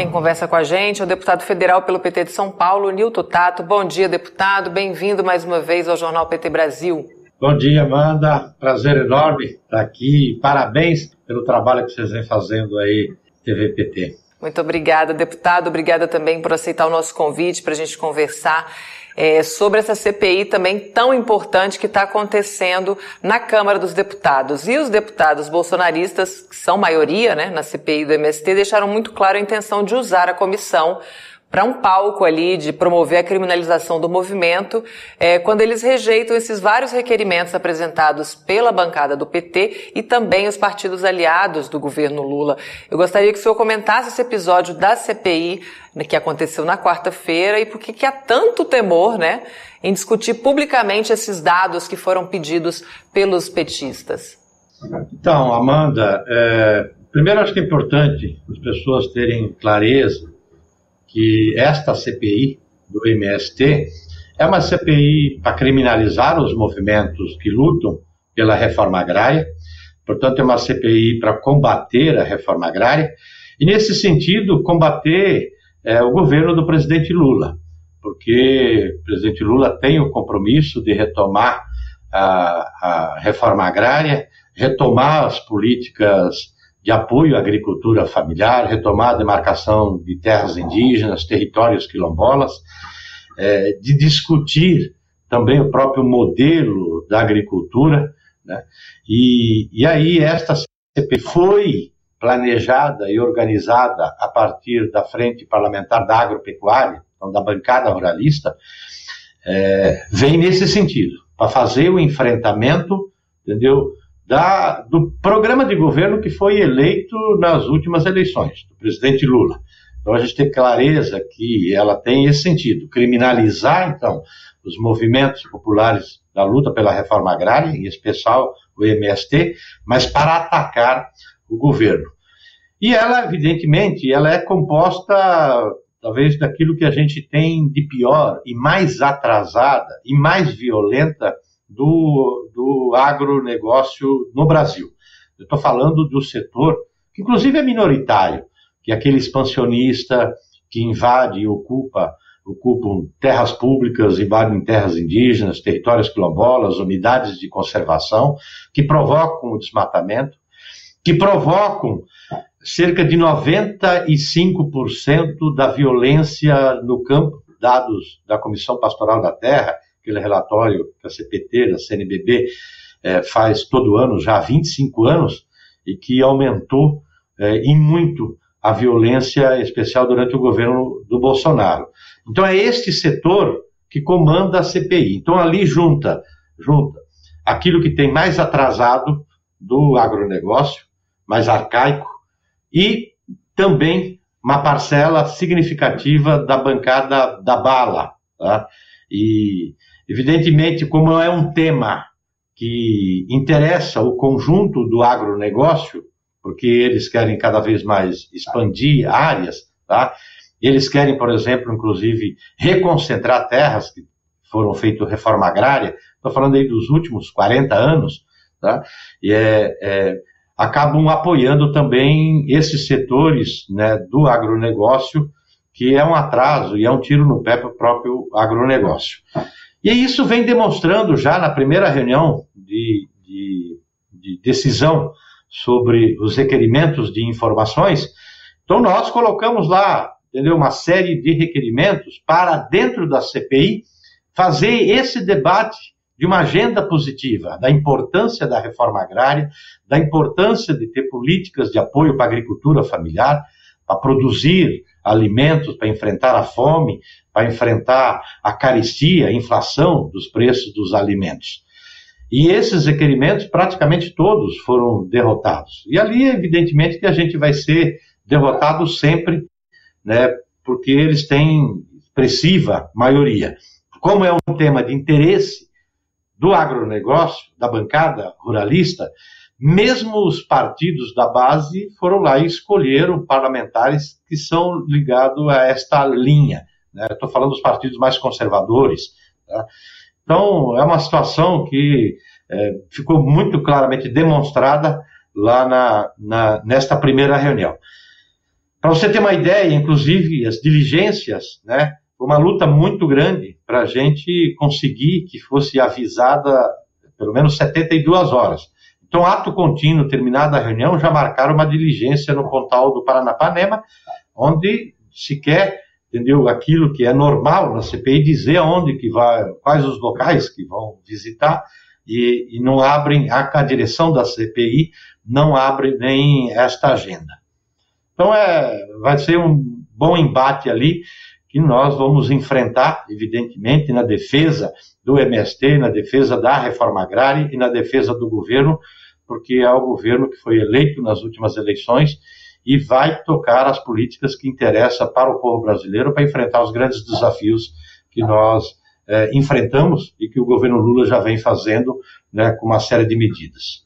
Quem conversa com a gente é o deputado federal pelo PT de São Paulo, Nilton Tato. Bom dia, deputado. Bem-vindo mais uma vez ao Jornal PT Brasil. Bom dia, Amanda. Prazer enorme estar aqui. Parabéns pelo trabalho que vocês vêm fazendo aí, TV PT. Muito obrigada, deputado. Obrigada também por aceitar o nosso convite para a gente conversar é, sobre essa CPI também tão importante que está acontecendo na Câmara dos Deputados. E os deputados bolsonaristas, que são maioria né, na CPI do MST, deixaram muito claro a intenção de usar a comissão para um palco ali de promover a criminalização do movimento, é, quando eles rejeitam esses vários requerimentos apresentados pela bancada do PT e também os partidos aliados do governo Lula. Eu gostaria que o senhor comentasse esse episódio da CPI né, que aconteceu na quarta-feira e por que há tanto temor, né, em discutir publicamente esses dados que foram pedidos pelos petistas. Então, Amanda, é, primeiro acho que é importante as pessoas terem clareza que esta CPI do MST é uma CPI para criminalizar os movimentos que lutam pela reforma agrária, portanto, é uma CPI para combater a reforma agrária, e nesse sentido, combater é, o governo do presidente Lula, porque o presidente Lula tem o compromisso de retomar a, a reforma agrária, retomar as políticas de apoio à agricultura familiar, retomar a demarcação de terras indígenas, territórios quilombolas, é, de discutir também o próprio modelo da agricultura, né? e, e aí esta CP foi planejada e organizada a partir da Frente Parlamentar da Agropecuária, então da bancada ruralista, é, vem nesse sentido, para fazer o enfrentamento, entendeu, da, do programa de governo que foi eleito nas últimas eleições, do presidente Lula. Então a gente tem clareza que ela tem esse sentido, criminalizar então os movimentos populares da luta pela reforma agrária, em especial o MST, mas para atacar o governo. E ela, evidentemente, ela é composta talvez daquilo que a gente tem de pior e mais atrasada e mais violenta do, do agronegócio no Brasil. Eu estou falando do setor, que inclusive é minoritário, que é aquele expansionista que invade e ocupa ocupam terras públicas, invadem terras indígenas, territórios quilombolas, unidades de conservação, que provocam o desmatamento, que provocam cerca de 95% da violência no campo, dados da Comissão Pastoral da Terra, aquele relatório que a CPT, a CNBB, é, faz todo ano, já há 25 anos, e que aumentou é, em muito a violência, especial durante o governo do Bolsonaro. Então é este setor que comanda a CPI. Então ali junta, junta aquilo que tem mais atrasado do agronegócio, mais arcaico, e também uma parcela significativa da bancada da bala. Tá? E Evidentemente, como é um tema que interessa o conjunto do agronegócio, porque eles querem cada vez mais expandir áreas, tá? Eles querem, por exemplo, inclusive, reconcentrar terras que foram feitas reforma agrária, estou falando aí dos últimos 40 anos, tá? E é, é, acabam apoiando também esses setores né, do agronegócio, que é um atraso e é um tiro no pé para o próprio agronegócio. E isso vem demonstrando já na primeira reunião de, de, de decisão sobre os requerimentos de informações. Então, nós colocamos lá entendeu, uma série de requerimentos para, dentro da CPI, fazer esse debate de uma agenda positiva, da importância da reforma agrária, da importância de ter políticas de apoio para a agricultura familiar, para produzir alimentos, para enfrentar a fome, para enfrentar a carestia, a inflação dos preços dos alimentos. E esses requerimentos, praticamente todos, foram derrotados. E ali, evidentemente, que a gente vai ser derrotado sempre, né, porque eles têm expressiva maioria. Como é um tema de interesse do agronegócio, da bancada ruralista, mesmo os partidos da base foram lá e escolheram parlamentares que são ligados a esta linha. Né? Estou falando dos partidos mais conservadores. Tá? Então, é uma situação que é, ficou muito claramente demonstrada lá na, na, nesta primeira reunião. Para você ter uma ideia, inclusive as diligências, né, uma luta muito grande para a gente conseguir que fosse avisada pelo menos 72 horas. Então, ato contínuo, terminada a reunião, já marcaram uma diligência no Pontal do Paranapanema, onde se quer, entendeu, aquilo que é normal na CPI, dizer aonde que vai, quais os locais que vão visitar, e, e não abrem, a, a direção da CPI não abre nem esta agenda. Então, é, vai ser um bom embate ali, que nós vamos enfrentar, evidentemente, na defesa do MST, na defesa da reforma agrária e na defesa do governo, porque é o governo que foi eleito nas últimas eleições e vai tocar as políticas que interessam para o povo brasileiro para enfrentar os grandes desafios que nós é, enfrentamos e que o governo Lula já vem fazendo né, com uma série de medidas.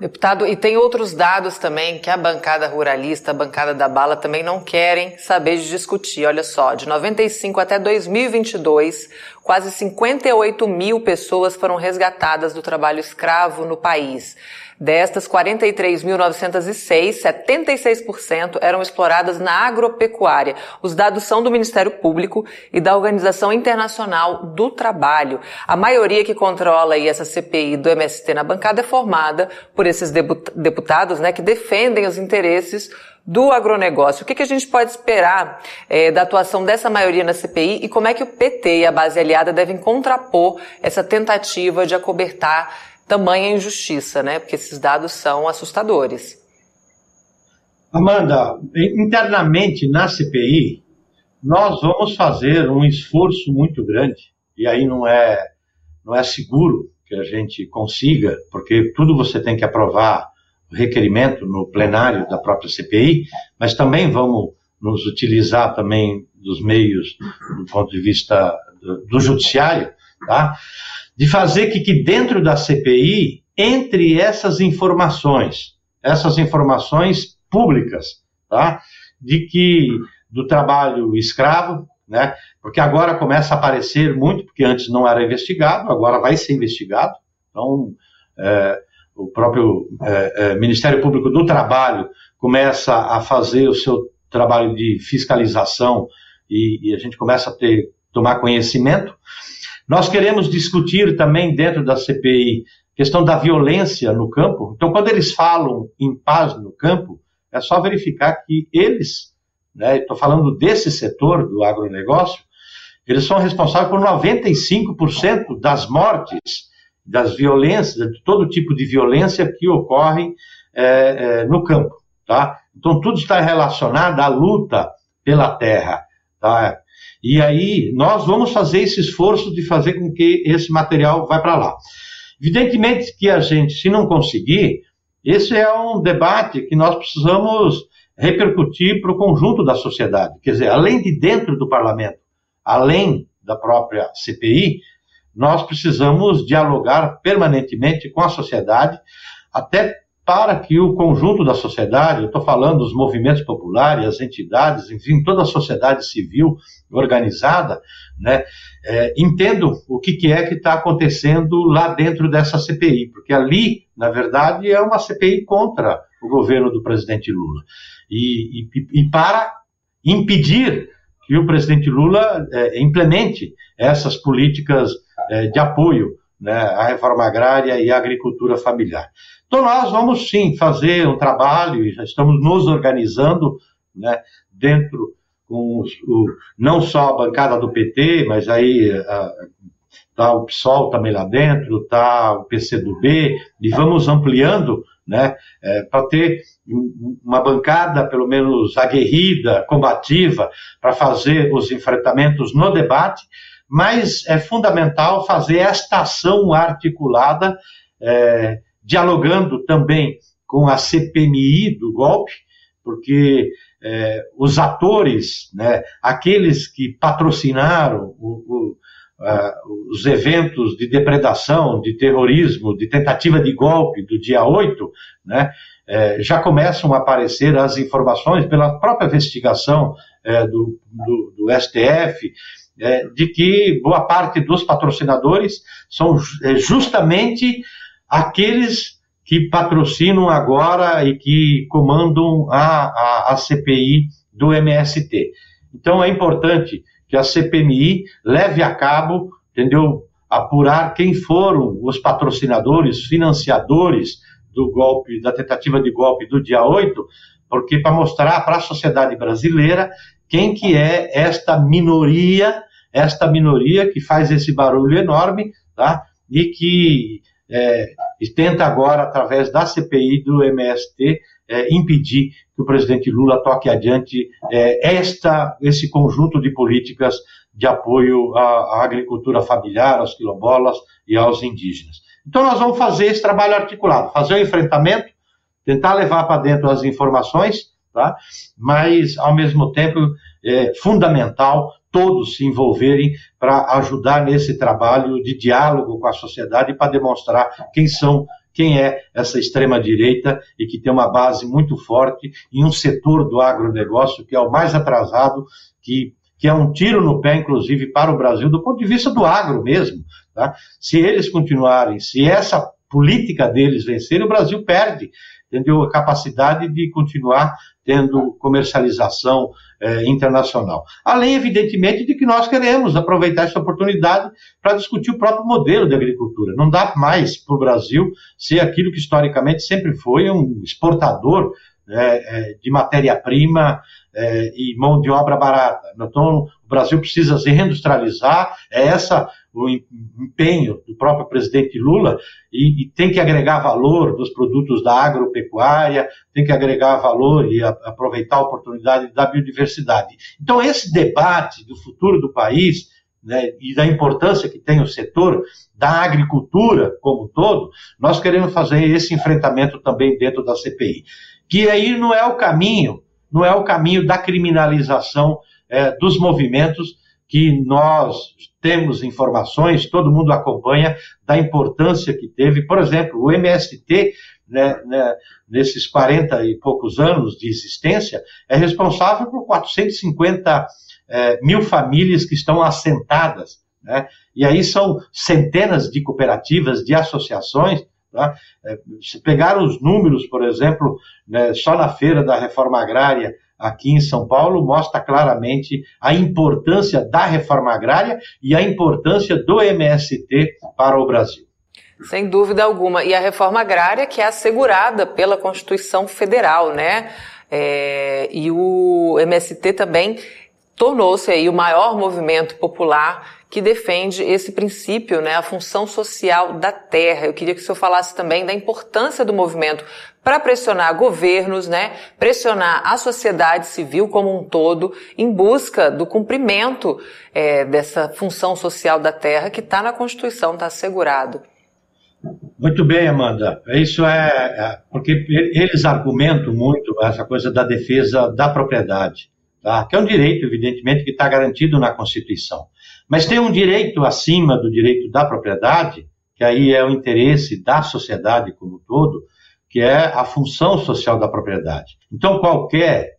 Deputado, e tem outros dados também que a bancada ruralista, a bancada da bala também não querem saber de discutir. Olha só, de 95 até 2022, quase 58 mil pessoas foram resgatadas do trabalho escravo no país. Destas 43.906, 76% eram exploradas na agropecuária. Os dados são do Ministério Público e da Organização Internacional do Trabalho. A maioria que controla aí essa CPI do MST na bancada é formada por esses deputados né, que defendem os interesses do agronegócio. O que, que a gente pode esperar é, da atuação dessa maioria na CPI e como é que o PT e a base aliada devem contrapor essa tentativa de acobertar tamanha injustiça, né? Porque esses dados são assustadores. Amanda, internamente na CPI, nós vamos fazer um esforço muito grande, e aí não é, não é seguro que a gente consiga, porque tudo você tem que aprovar o requerimento no plenário da própria CPI, mas também vamos nos utilizar também dos meios do ponto de vista do, do judiciário, tá? De fazer que, que dentro da CPI, entre essas informações, essas informações públicas, tá? de que do trabalho escravo, né? porque agora começa a aparecer muito, porque antes não era investigado, agora vai ser investigado. Então, é, o próprio é, é, Ministério Público do Trabalho começa a fazer o seu trabalho de fiscalização e, e a gente começa a ter tomar conhecimento. Nós queremos discutir também dentro da CPI questão da violência no campo. Então, quando eles falam em paz no campo, é só verificar que eles, né, estou falando desse setor do agronegócio, eles são responsáveis por 95% das mortes, das violências, de todo tipo de violência que ocorre é, é, no campo. Tá? Então, tudo está relacionado à luta pela terra. Tá? E aí nós vamos fazer esse esforço de fazer com que esse material vá para lá. Evidentemente que a gente, se não conseguir, esse é um debate que nós precisamos repercutir para o conjunto da sociedade. Quer dizer, além de dentro do parlamento, além da própria CPI, nós precisamos dialogar permanentemente com a sociedade, até para que o conjunto da sociedade, eu estou falando dos movimentos populares, as entidades, enfim, toda a sociedade civil organizada, né, é, o que, que é que está acontecendo lá dentro dessa CPI, porque ali, na verdade, é uma CPI contra o governo do presidente Lula. E, e, e para impedir que o presidente Lula é, implemente essas políticas é, de apoio né, à reforma agrária e à agricultura familiar. Então, nós vamos sim fazer um trabalho, já estamos nos organizando né, dentro com os, o, não só a bancada do PT, mas aí está o PSOL também lá dentro, está o PCdoB, e vamos ampliando né, é, para ter uma bancada pelo menos aguerrida, combativa, para fazer os enfrentamentos no debate, mas é fundamental fazer esta ação articulada é, dialogando também com a CPMI do golpe, porque é, os atores, né, aqueles que patrocinaram o, o, uh, os eventos de depredação, de terrorismo, de tentativa de golpe do dia 8, né, é, já começam a aparecer as informações pela própria investigação é, do, do, do, STF, é, de que boa parte dos patrocinadores são é, justamente aqueles que patrocinam agora e que comandam a, a, a CPI do MST. Então é importante que a CPMI leve a cabo, entendeu? Apurar quem foram os patrocinadores, financiadores do golpe, da tentativa de golpe do dia 8, porque para mostrar para a sociedade brasileira quem que é esta minoria, esta minoria que faz esse barulho enorme, tá? E que é, tenta agora, através da CPI do MST, é, impedir que o presidente Lula toque adiante é, esta, esse conjunto de políticas de apoio à, à agricultura familiar, aos quilombolas e aos indígenas. Então nós vamos fazer esse trabalho articulado, fazer o enfrentamento, tentar levar para dentro as informações, tá? mas ao mesmo tempo é fundamental todos se envolverem para ajudar nesse trabalho de diálogo com a sociedade para demonstrar quem são quem é essa extrema-direita e que tem uma base muito forte em um setor do agronegócio que é o mais atrasado, que, que é um tiro no pé, inclusive, para o Brasil, do ponto de vista do agro mesmo. Tá? Se eles continuarem, se essa política deles vencer, o Brasil perde entendeu? a capacidade de continuar tendo comercialização eh, internacional. Além, evidentemente, de que nós queremos aproveitar essa oportunidade para discutir o próprio modelo de agricultura. Não dá mais para o Brasil ser aquilo que historicamente sempre foi um exportador é, de matéria-prima é, e mão de obra barata. Então, o Brasil precisa se reindustrializar, é essa o empenho do próprio presidente Lula, e, e, tem que agregar valor dos produtos da agropecuária, tem que agregar valor e a, aproveitar a oportunidade da biodiversidade. Então, esse debate do futuro do país né, e da importância que tem o setor da agricultura como um todo, nós queremos fazer esse enfrentamento também dentro da CPI que aí não é o caminho, não é o caminho da criminalização é, dos movimentos que nós temos informações, todo mundo acompanha da importância que teve, por exemplo, o MST, né, né, nesses 40 e poucos anos de existência, é responsável por 450 é, mil famílias que estão assentadas. Né? E aí são centenas de cooperativas, de associações Tá? É, se pegar os números, por exemplo, né, só na feira da reforma agrária aqui em São Paulo, mostra claramente a importância da reforma agrária e a importância do MST para o Brasil. Sem dúvida alguma. E a reforma agrária que é assegurada pela Constituição Federal, né? É, e o MST também tornou-se aí o maior movimento popular que defende esse princípio, né, a função social da terra. Eu queria que o senhor falasse também da importância do movimento para pressionar governos, né, pressionar a sociedade civil como um todo em busca do cumprimento é, dessa função social da terra que está na Constituição, está assegurado. Muito bem, Amanda. Isso é, é porque eles argumentam muito essa coisa da defesa da propriedade, tá? que é um direito, evidentemente, que está garantido na Constituição. Mas tem um direito acima do direito da propriedade, que aí é o interesse da sociedade como um todo, que é a função social da propriedade. Então, qualquer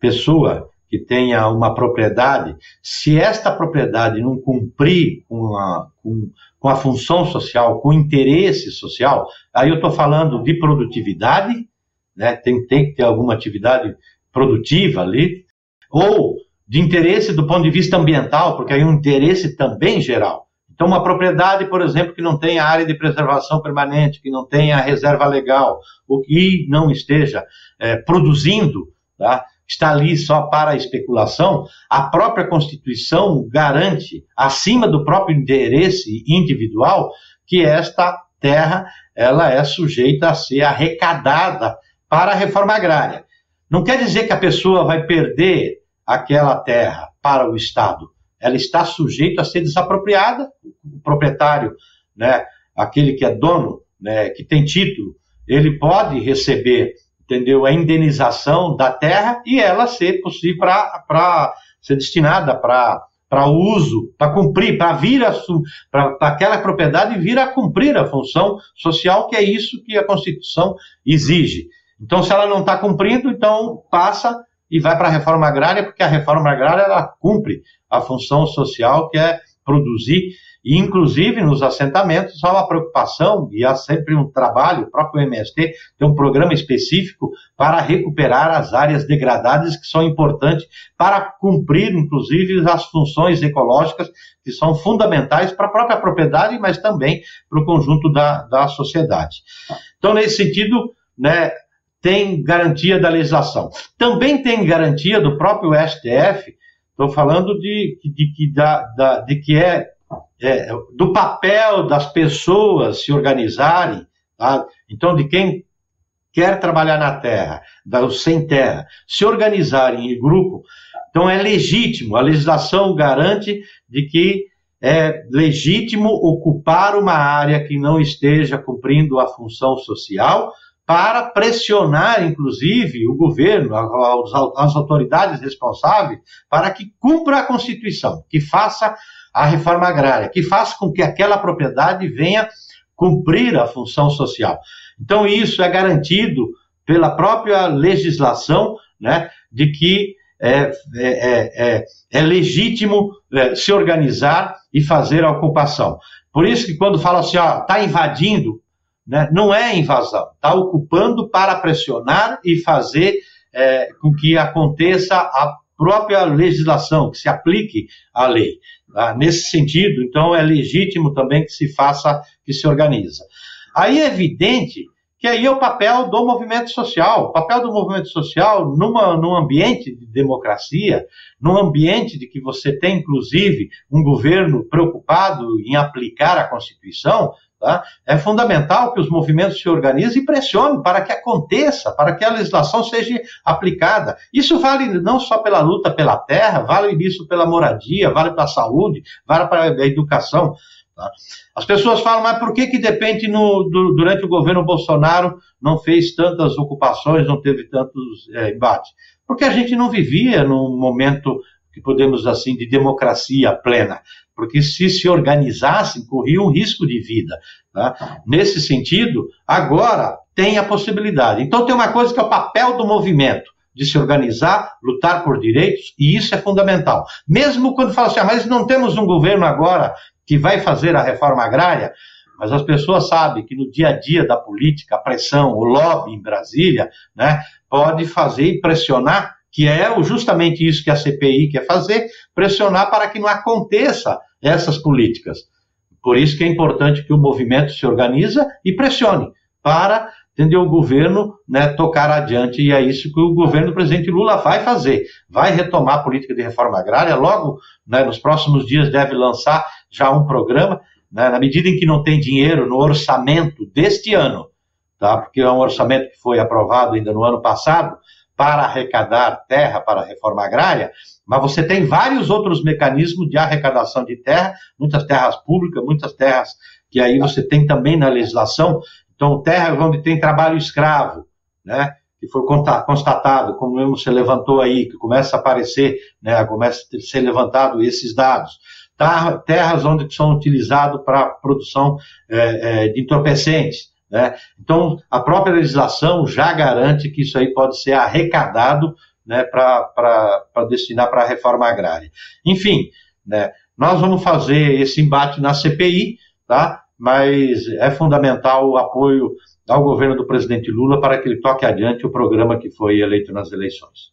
pessoa que tenha uma propriedade, se esta propriedade não cumprir com a, com, com a função social, com o interesse social, aí eu estou falando de produtividade, né, tem, tem que ter alguma atividade produtiva ali, ou de interesse do ponto de vista ambiental, porque aí é um interesse também geral. Então, uma propriedade, por exemplo, que não tenha área de preservação permanente, que não tenha reserva legal, ou que não esteja é, produzindo, tá? está ali só para a especulação, a própria Constituição garante, acima do próprio interesse individual, que esta terra ela é sujeita a ser arrecadada para a reforma agrária. Não quer dizer que a pessoa vai perder aquela terra para o Estado. Ela está sujeita a ser desapropriada. O proprietário, né, aquele que é dono, né, que tem título, ele pode receber, entendeu, a indenização da terra e ela ser possível para ser destinada para para uso, para cumprir, para vir a para aquela propriedade vir a cumprir a função social, que é isso que a Constituição exige. Então, se ela não está cumprindo, então passa e vai para a reforma agrária, porque a reforma agrária ela cumpre a função social que é produzir E, inclusive, nos assentamentos há uma preocupação e há sempre um trabalho, o próprio MST tem um programa específico para recuperar as áreas degradadas que são importantes para cumprir, inclusive, as funções ecológicas que são fundamentais para a própria propriedade, mas também para o conjunto da, da sociedade. Então, nesse sentido, né, tem garantia da legislação. Também tem garantia do próprio STF, estou falando de, de, de, da, da, de que é, é, do papel das pessoas se organizarem, tá? então de quem quer trabalhar na terra, dos sem terra, se organizarem em grupo, então é legítimo, a legislação garante de que é legítimo ocupar uma área que não esteja cumprindo a função social, para pressionar, inclusive, o governo, as autoridades responsáveis, para que cumpra a Constituição, que faça a reforma agrária, que faça com que aquela propriedade venha cumprir a função social. Então, isso é garantido pela própria legislação, né, de que é, é, é, é legítimo é, se organizar e fazer a ocupação. Por isso que quando fala assim, está invadindo, né? Não é invasão, está ocupando para pressionar e fazer é, com que aconteça a própria legislação, que se aplique a lei. Tá? Nesse sentido, então, é legítimo também que se faça, que se organiza. Aí é evidente que aí é o papel do movimento social. O papel do movimento social numa, num ambiente de democracia, num ambiente de que você tem, inclusive, um governo preocupado em aplicar a Constituição, Tá? É fundamental que os movimentos se organizem e pressionem para que aconteça, para que a legislação seja aplicada. Isso vale não só pela luta pela terra, vale isso pela moradia, vale para a saúde, vale para a educação. Tá? As pessoas falam, mas por que, que de repente no, do, durante o governo Bolsonaro não fez tantas ocupações, não teve tantos é, embates? Porque a gente não vivia num momento que podemos assim de democracia plena porque se se organizassem, corriam um risco de vida. Tá? Nesse sentido, agora tem a possibilidade. Então, tem uma coisa que é o papel do movimento, de se organizar, lutar por direitos, e isso é fundamental. Mesmo quando fala assim, ah, mas não temos um governo agora que vai fazer a reforma agrária, mas as pessoas sabem que no dia a dia da política, a pressão, o lobby em Brasília, né, pode fazer e pressionar que é justamente isso que a CPI quer fazer, pressionar para que não aconteça essas políticas. Por isso que é importante que o movimento se organize e pressione para entendeu, o governo né, tocar adiante, e é isso que o governo do presidente Lula vai fazer. Vai retomar a política de reforma agrária, logo né, nos próximos dias deve lançar já um programa, né, na medida em que não tem dinheiro no orçamento deste ano, tá, porque é um orçamento que foi aprovado ainda no ano passado, para arrecadar terra para a reforma agrária, mas você tem vários outros mecanismos de arrecadação de terra, muitas terras públicas, muitas terras que aí você tem também na legislação. Então, terras onde tem trabalho escravo, né? Que foi constatado, como mesmo você levantou aí, que começa a aparecer, né? Começa a ser levantado esses dados. Terras onde são utilizados para produção é, é, de entorpecentes. Né? Então, a própria legislação já garante que isso aí pode ser arrecadado né, para destinar para a reforma agrária. Enfim, né, nós vamos fazer esse embate na CPI, tá? mas é fundamental o apoio ao governo do presidente Lula para que ele toque adiante o programa que foi eleito nas eleições.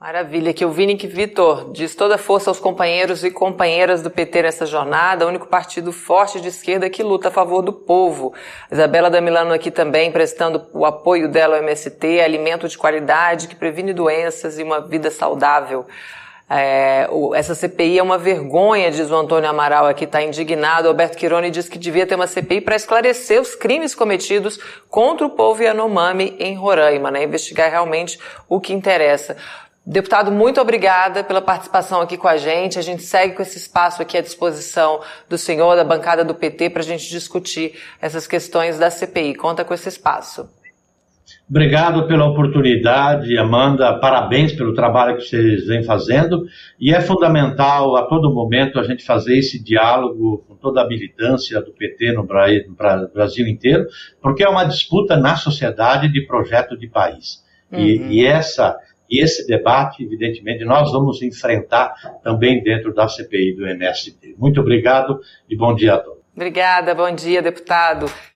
Maravilha, que o Vini que Vitor diz toda força aos companheiros e companheiras do PT nessa jornada, único partido forte de esquerda que luta a favor do povo. Isabela da Milano aqui também prestando o apoio dela ao MST, alimento de qualidade que previne doenças e uma vida saudável. É, o, essa CPI é uma vergonha, diz o Antônio Amaral aqui, está indignado. Alberto Quironi diz que devia ter uma CPI para esclarecer os crimes cometidos contra o povo Yanomami em Roraima, né? investigar realmente o que interessa. Deputado, muito obrigada pela participação aqui com a gente. A gente segue com esse espaço aqui à disposição do senhor, da bancada do PT, para a gente discutir essas questões da CPI. Conta com esse espaço. Obrigado pela oportunidade, Amanda. Parabéns pelo trabalho que vocês vêm fazendo. E é fundamental a todo momento a gente fazer esse diálogo com toda a militância do PT no Brasil inteiro, porque é uma disputa na sociedade de projeto de país. Uhum. E, e essa E esse debate, evidentemente, nós vamos enfrentar também dentro da CPI do MST. Muito obrigado e bom dia a todos. Obrigada, bom dia, deputado.